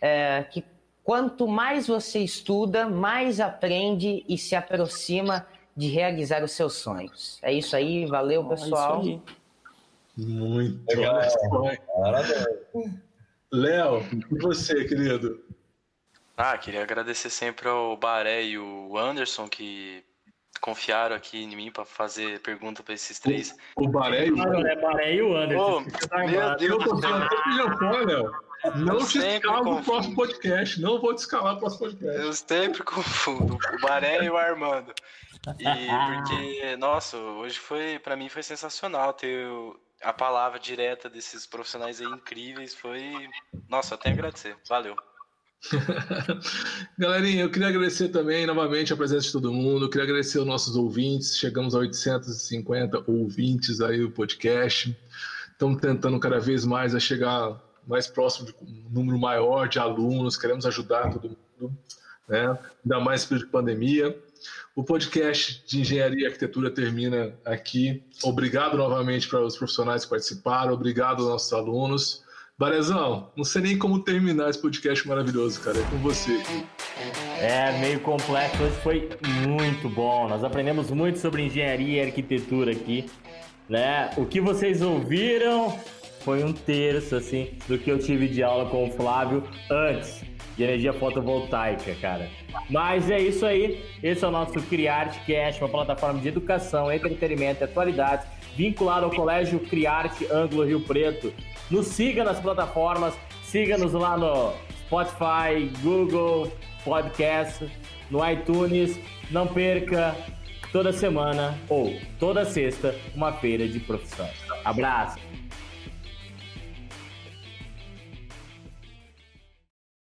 é, que quanto mais você estuda, mais aprende e se aproxima de realizar os seus sonhos. É isso aí, valeu, pessoal. É aí. Muito legal. Léo, e você, querido? Ah, queria agradecer sempre ao Baré e o Anderson que confiaram aqui em mim para fazer pergunta para esses três. O, o Baré e o Anderson. Baré e o Anderson. Oh, meu Deus do céu. Léo. Não eu te escalo no próximo podcast. Não vou te escalar no próximo podcast. Eu sempre confundo o Baré e o Armando. E porque, nossa, hoje foi, para mim foi sensacional ter a palavra direta desses profissionais aí incríveis. Foi, nossa, até agradecer. Valeu. Galerinha, eu queria agradecer também novamente a presença de todo mundo. Eu queria agradecer aos nossos ouvintes. Chegamos a 850 ouvintes aí do podcast. Estamos tentando cada vez mais a chegar mais próximo de um número maior de alunos. Queremos ajudar todo mundo, né? ainda mais período de pandemia. O podcast de Engenharia e Arquitetura termina aqui. Obrigado novamente para os profissionais que participaram. Obrigado aos nossos alunos. Barezão, não sei nem como terminar esse podcast maravilhoso, cara. É com você. É meio complexo, hoje foi muito bom. Nós aprendemos muito sobre engenharia e arquitetura aqui, né? O que vocês ouviram foi um terço, assim, do que eu tive de aula com o Flávio antes de energia fotovoltaica, cara. Mas é isso aí. Esse é o nosso Criarte Cast, uma plataforma de educação, entretenimento e atualidades vinculado ao Colégio Criarte Ângulo Rio Preto. Nos siga nas plataformas, siga-nos lá no Spotify, Google Podcast, no iTunes. Não perca toda semana ou toda sexta uma feira de profissões. Abraço!